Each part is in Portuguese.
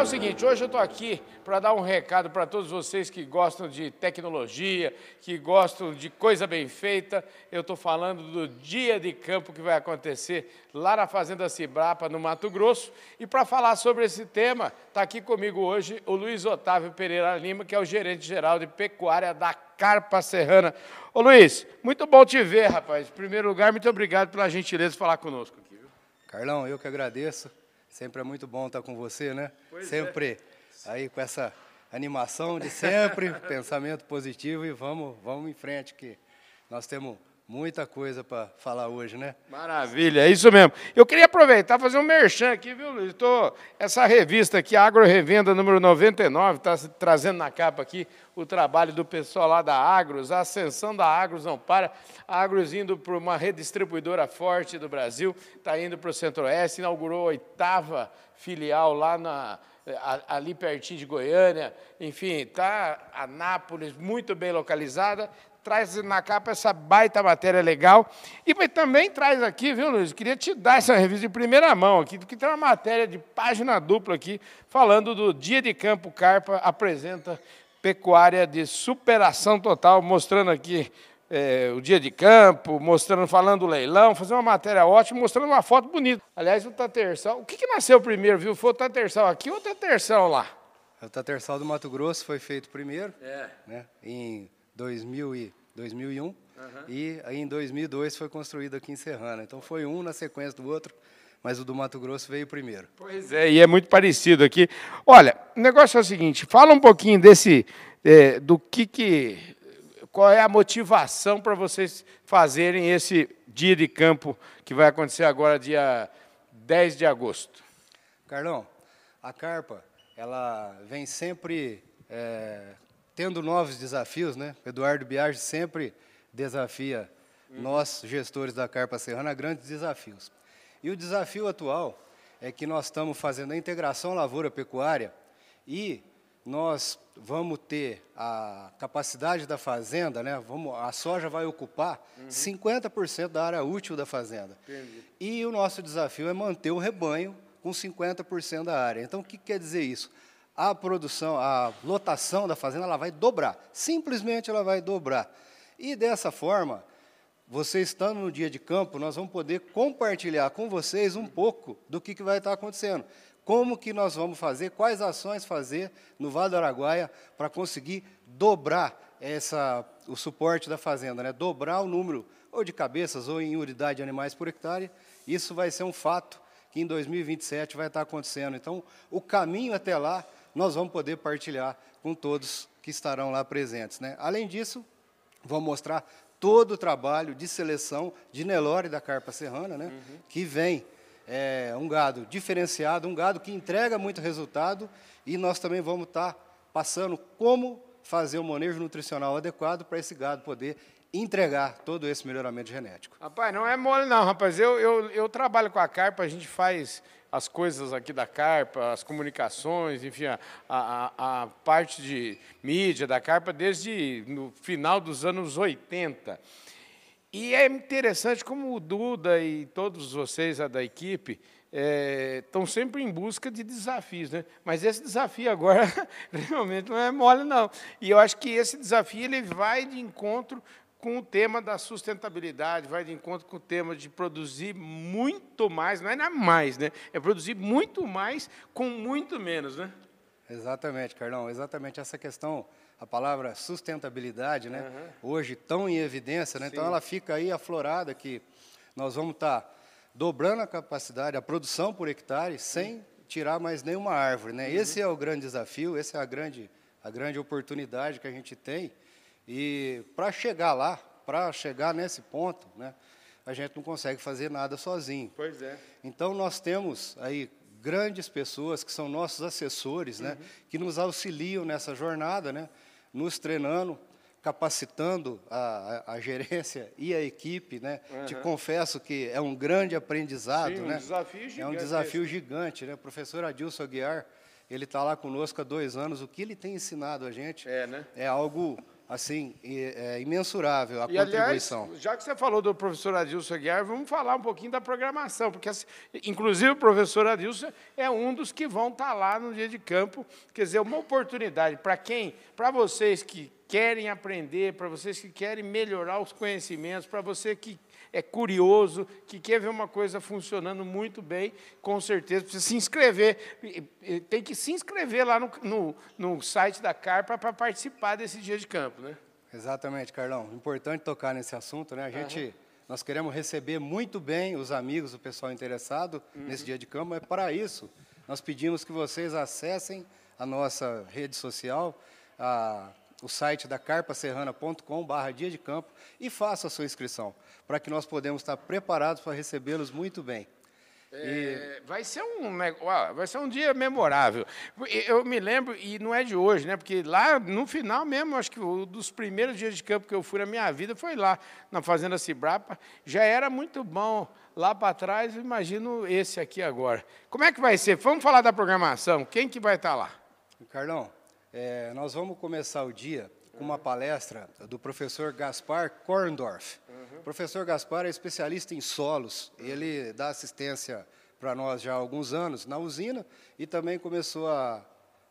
É o seguinte, hoje eu estou aqui para dar um recado para todos vocês que gostam de tecnologia, que gostam de coisa bem feita. Eu estou falando do dia de campo que vai acontecer lá na Fazenda Cibrapa, no Mato Grosso. E para falar sobre esse tema, está aqui comigo hoje o Luiz Otávio Pereira Lima, que é o gerente geral de pecuária da Carpa Serrana. Ô Luiz, muito bom te ver, rapaz. Em primeiro lugar, muito obrigado pela gentileza de falar conosco aqui. Carlão, eu que agradeço. Sempre é muito bom estar com você, né? Pois sempre é. aí com essa animação de sempre, pensamento positivo e vamos, vamos em frente que nós temos muita coisa para falar hoje, né? Maravilha, é isso mesmo. Eu queria aproveitar e fazer um merchan aqui, viu, Luiz? Tô, essa revista aqui, Agro Revenda número 99, está trazendo na capa aqui o trabalho do pessoal lá da Agros, a ascensão da Agros não para. A Agros indo para uma redistribuidora forte do Brasil, está indo para o Centro-Oeste, inaugurou a oitava filial lá na, ali pertinho de Goiânia, enfim, está a Nápoles muito bem localizada, traz na capa essa baita matéria legal. E também traz aqui, viu, Luiz? Queria te dar essa revista de primeira mão aqui, que tem uma matéria de página dupla aqui, falando do Dia de Campo Carpa apresenta pecuária de superação total, mostrando aqui é, o dia de campo, mostrando, falando do leilão, fazendo uma matéria ótima, mostrando uma foto bonita. Aliás, o Tatersal, o que, que nasceu primeiro, viu? Foi o Tatersal aqui ou o Tatersal lá? O Tatersal do Mato Grosso foi feito primeiro, É. né? Em 2000 e 2001 Uhum. e aí em 2002 foi construído aqui em Serrana. Então foi um na sequência do outro, mas o do Mato Grosso veio primeiro. Pois é, e é muito parecido aqui. Olha, o negócio é o seguinte, fala um pouquinho desse, é, do que que, qual é a motivação para vocês fazerem esse dia de campo que vai acontecer agora, dia 10 de agosto. Carlão, a carpa, ela vem sempre é, tendo novos desafios, né? Eduardo Biagi sempre desafia nós, gestores da Carpa Serrana, a grandes desafios. E o desafio atual é que nós estamos fazendo a integração lavoura-pecuária e nós vamos ter a capacidade da fazenda, né? Vamos, a soja vai ocupar 50% da área útil da fazenda. E o nosso desafio é manter o rebanho com 50% da área. Então, o que quer dizer isso? A produção, a lotação da fazenda, ela vai dobrar. Simplesmente ela vai dobrar. E dessa forma, você estando no dia de campo, nós vamos poder compartilhar com vocês um pouco do que, que vai estar acontecendo. Como que nós vamos fazer, quais ações fazer no Vale do Araguaia para conseguir dobrar essa, o suporte da fazenda, né? dobrar o número ou de cabeças ou em unidade de animais por hectare. Isso vai ser um fato que em 2027 vai estar acontecendo. Então, o caminho até lá, nós vamos poder partilhar com todos que estarão lá presentes. Né? Além disso, vamos mostrar todo o trabalho de seleção de Nelore da Carpa Serrana, né? que vem é, um gado diferenciado, um gado que entrega muito resultado, e nós também vamos estar passando como fazer o manejo nutricional adequado para esse gado poder entregar todo esse melhoramento genético. Rapaz, não é mole não, rapaz. Eu, eu, eu trabalho com a Carpa, a gente faz as coisas aqui da Carpa, as comunicações, enfim, a, a, a parte de mídia da Carpa desde no final dos anos 80. E é interessante como o Duda e todos vocês da equipe é, estão sempre em busca de desafios, né? Mas esse desafio agora realmente não é mole não. E eu acho que esse desafio ele vai de encontro com o tema da sustentabilidade, vai de encontro com o tema de produzir muito mais, não é nada mais, né? É produzir muito mais com muito menos, né? Exatamente, Carlão. Exatamente essa questão, a palavra sustentabilidade, né? Hoje tão em evidência, né? Então Sim. ela fica aí aflorada que nós vamos estar dobrando a capacidade, a produção por hectare, sem tirar mais nenhuma árvore, né? Esse é o grande desafio, essa é a grande, a grande oportunidade que a gente tem. E para chegar lá, para chegar nesse ponto, né? A gente não consegue fazer nada sozinho. Pois é. Então nós temos aí grandes pessoas que são nossos assessores, né, que nos auxiliam nessa jornada, né, nos treinando, capacitando a, a, a gerência e a equipe, né. Te confesso que é um grande aprendizado, Sim, um né. desafio É um gigante desafio gigante, né. O professor Adilson Aguiar, Ele está lá conosco há dois anos. O que ele tem ensinado a gente É, né? é algo assim é, imensurável a E, aliás, contribuição. já que você falou do professor Adilson Aguiar, vamos falar um pouquinho da programação, porque, assim, inclusive, o professor Adilson é um dos que vão estar lá no dia de campo. Quer dizer, uma oportunidade para quem? Para vocês que querem aprender, para vocês que querem melhorar os conhecimentos, para você que é curioso, que quer ver uma coisa funcionando muito bem, com certeza precisa se inscrever. Tem que se inscrever lá no, no, no site da Carpa para participar desse dia de campo, né? Exatamente, Carlão. Importante tocar nesse assunto, né? A gente, nós queremos receber muito bem os amigos, o pessoal interessado nesse dia de campo. É para isso nós pedimos que vocês acessem a nossa rede social, a- o site da carpaserrana.com/barra dia de campo e façam a sua inscrição, para que nós podemos estar preparados para recebê-los muito bem. É, vai ser um vai ser um dia memorável. Eu me lembro e não é de hoje, né? Porque lá no final mesmo, acho que um dos primeiros dias de campo que eu fui na minha vida foi lá na fazenda Cibrapa. Já era muito bom lá para trás. eu Imagino esse aqui agora. Como é que vai ser? Vamos falar da programação. Quem que vai estar lá? Carlão, é, nós vamos começar o dia com uma palestra do professor Gaspar Korndorf. O professor Gaspar é especialista em solos. Ele dá assistência para nós já há alguns anos na usina e também começou a,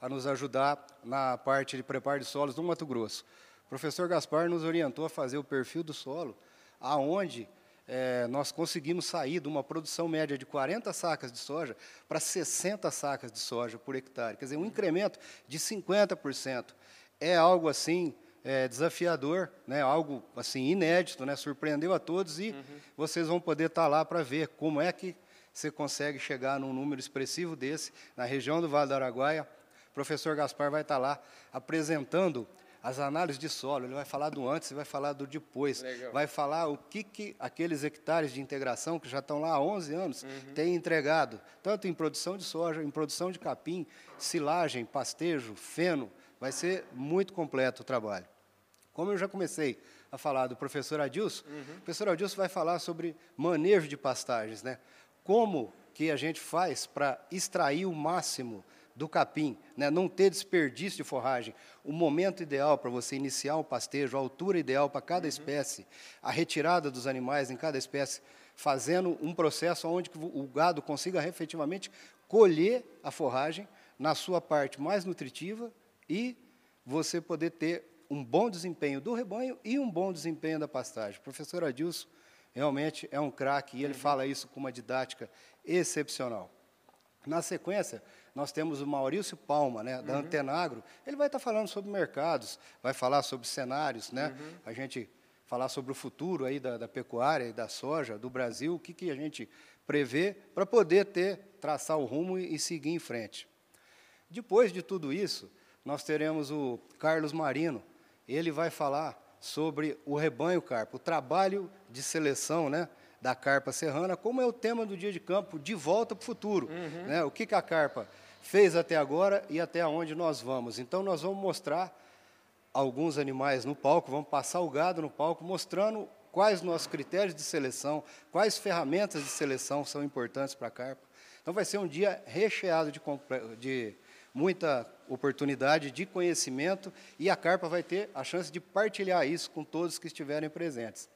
a nos ajudar na parte de preparo de solos no Mato Grosso. O professor Gaspar nos orientou a fazer o perfil do solo, aonde eh, nós conseguimos sair de uma produção média de 40 sacas de soja para 60 sacas de soja por hectare. Quer dizer, um incremento de 50%. É algo assim eh, desafiador, né? algo assim inédito, né? surpreendeu a todos e vocês vão poder estar lá para ver como é que você consegue chegar num número expressivo desse na região do Vale do Araguaia. O professor Gaspar vai estar lá apresentando as análises de solo, ele vai falar do antes e vai falar do depois. Legal. Vai falar o que, que aqueles hectares de integração, que já estão lá há 11 anos, têm entregado, tanto em produção de soja, em produção de capim, silagem, pastejo, feno. Vai ser muito completo o trabalho. Como eu já comecei a falar do professor Adilson, o professor Adilson vai falar sobre manejo de pastagens, né? Como que a gente faz para extrair o máximo do capim, né? não ter desperdício de forragem, o momento ideal para você iniciar um pastejo, a altura ideal para cada espécie, a retirada dos animais em cada espécie, fazendo um processo onde o gado consiga efetivamente colher a forragem na sua parte mais nutritiva e você poder ter um bom desempenho do rebanho e um bom desempenho da pastagem. O professor Adilson realmente é um craque e ele fala isso com uma didática excepcional. Na sequência, nós temos o Maurício Palma, né, da Antenagro. Ele vai estar falando sobre mercados, vai falar sobre cenários, né? A gente falar sobre o futuro aí da, da pecuária e da soja do Brasil, o que, que a gente prevê para poder ter, traçar o rumo e, e seguir em frente. Depois de tudo isso, nós teremos o Carlos Marino. Ele vai falar sobre o rebanho carpa, o trabalho de seleção né, da carpa serrana, como é o tema do dia de campo, de volta para o futuro. Né, o que, que a carpa fez até agora e até onde nós vamos. Então, nós vamos mostrar alguns animais no palco, vamos passar o gado no palco, mostrando quais nossos critérios de seleção, quais ferramentas de seleção são importantes para a carpa. Então, vai ser um dia recheado de, de muita oportunidade de conhecimento e a carpa vai ter a chance de partilhar isso com todos que estiverem presentes.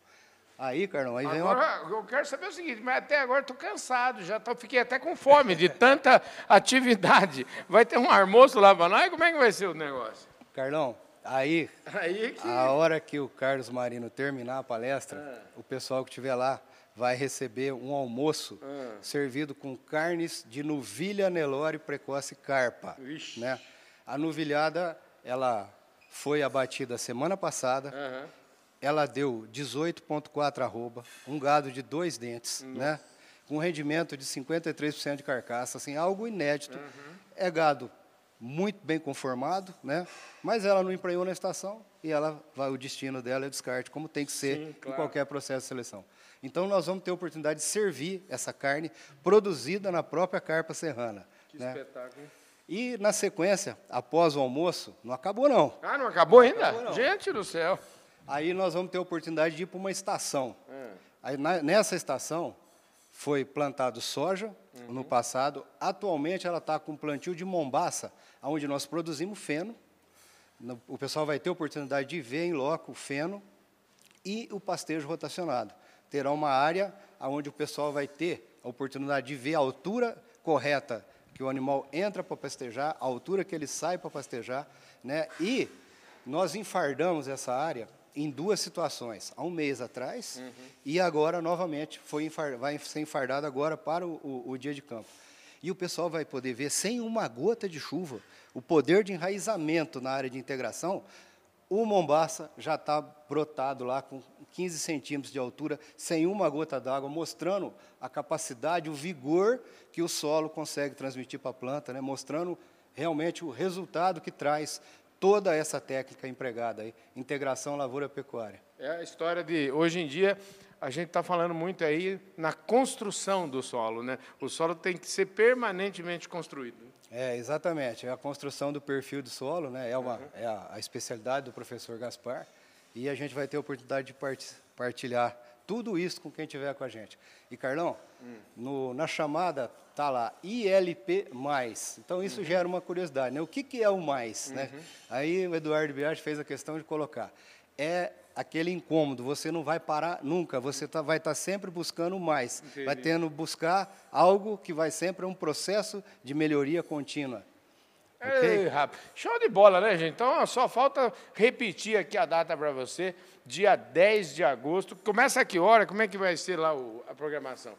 Aí, Carlão, aí vem uma... Agora, eu quero saber o seguinte, mas até agora estou cansado, já tô, fiquei até com fome de tanta atividade. Vai ter um almoço lá para nós? Como é que vai ser o negócio? Carlão, aí Aí que... A hora que o Carlos Marino terminar a palestra, o pessoal que estiver lá vai receber um almoço servido com carnes de novilha Nelore precoce carpa. Né? A novilhada, ela foi abatida semana passada. Ela deu 18,4 arroba, um gado de dois dentes, né? com um rendimento de 53% de carcaça, assim, algo inédito. É gado muito bem conformado, né? mas ela não emprenhou na estação e ela vai, o destino dela é o descarte, como tem que ser Sim, em claro. qualquer processo de seleção. Então, nós vamos ter a oportunidade de servir essa carne produzida na própria carpa serrana. Que né? espetáculo. hein? E, na sequência, após o almoço, não acabou não. Ah, não acabou ainda? acabou, não. Gente do céu. Aí nós vamos ter a oportunidade de ir para uma estação. É. Aí na- nessa estação foi plantado soja, no passado. Atualmente ela está com plantio de mombaça, onde nós produzimos feno. No- O pessoal vai ter oportunidade de ver em loco o feno e o pastejo rotacionado. Terá uma área onde o pessoal vai ter a oportunidade de ver a altura correta que o animal entra para pastejar, a altura que ele sai para pastejar, né? E nós enfardamos essa área em duas situações, há um mês atrás e agora novamente foi vai ser enfardado agora para o, o- o dia de campo. E o pessoal vai poder ver sem uma gota de chuva o poder de enraizamento na área de integração o Mombaça já está brotado lá com 15 centímetros de altura, sem uma gota d'água, mostrando a capacidade, o vigor que o solo consegue transmitir para a planta, né? mostrando realmente o resultado que traz toda essa técnica empregada aí, integração lavoura-pecuária. É a história de. Hoje em dia, a gente está falando muito aí na construção do solo, né? O solo tem que ser permanentemente construído. É, exatamente. É a construção do perfil do solo, né? É, uma, é a, a especialidade do professor Gaspar. E a gente vai ter a oportunidade de parti- partilhar tudo isso com quem estiver com a gente. E, Carlão, no- na chamada tá lá ILP+. Então, isso gera uma curiosidade, né? O que, que é o mais, né? Aí o Eduardo Biagi fez a questão de colocar. É aquele incômodo, você não vai parar nunca, você tá, vai estar sempre buscando o mais. Vai Entendi. tendo buscar algo que vai sempre um processo de melhoria contínua. Ei, rapaz. Show de bola, né, gente? Então, ó, só falta repetir aqui a data para você, dia 10 de agosto. Começa a que hora? Como é que vai ser lá o- a programação?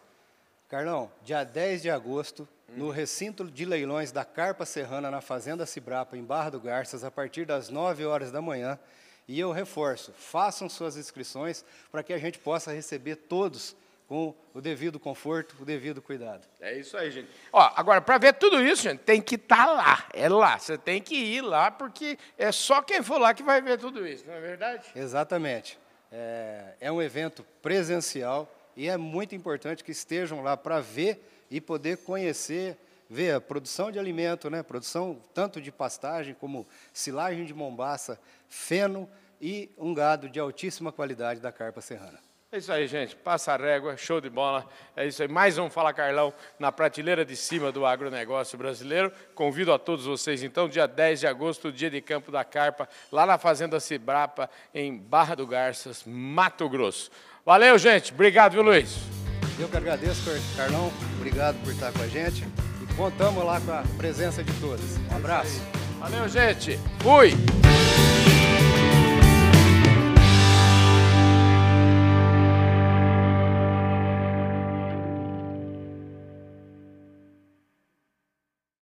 Carlão, dia 10 de agosto, no recinto de leilões da Carpa Serrana, na Fazenda Cibrapa, em Barra do Garças, a partir das 9 horas da manhã. E eu reforço, façam suas inscrições para que a gente possa receber todos com o devido conforto, o devido cuidado. É isso aí, gente. Ó, agora, para ver tudo isso, gente, tem que estar lá. É lá. Você tem que ir lá, porque é só quem for lá que vai ver tudo isso, não é verdade? Exatamente. É, é um evento presencial e é muito importante que estejam lá para ver e poder conhecer, ver a produção de alimento, né? produção tanto de pastagem como silagem de mombaça, feno e um gado de altíssima qualidade da carpa serrana. É isso aí, gente. Passa a régua, show de bola. É isso aí. Mais um Fala Carlão na prateleira de cima do agronegócio brasileiro. Convido a todos vocês, então, dia 10 de agosto, dia de campo da Carpa, lá na Fazenda Cibrapa, em Barra do Garças, Mato Grosso. Valeu, gente. Obrigado, viu, Luiz? Eu que agradeço, Car- Carlão. Obrigado por estar com a gente. E contamos lá com a presença de todos. Um abraço. Valeu, gente. Fui.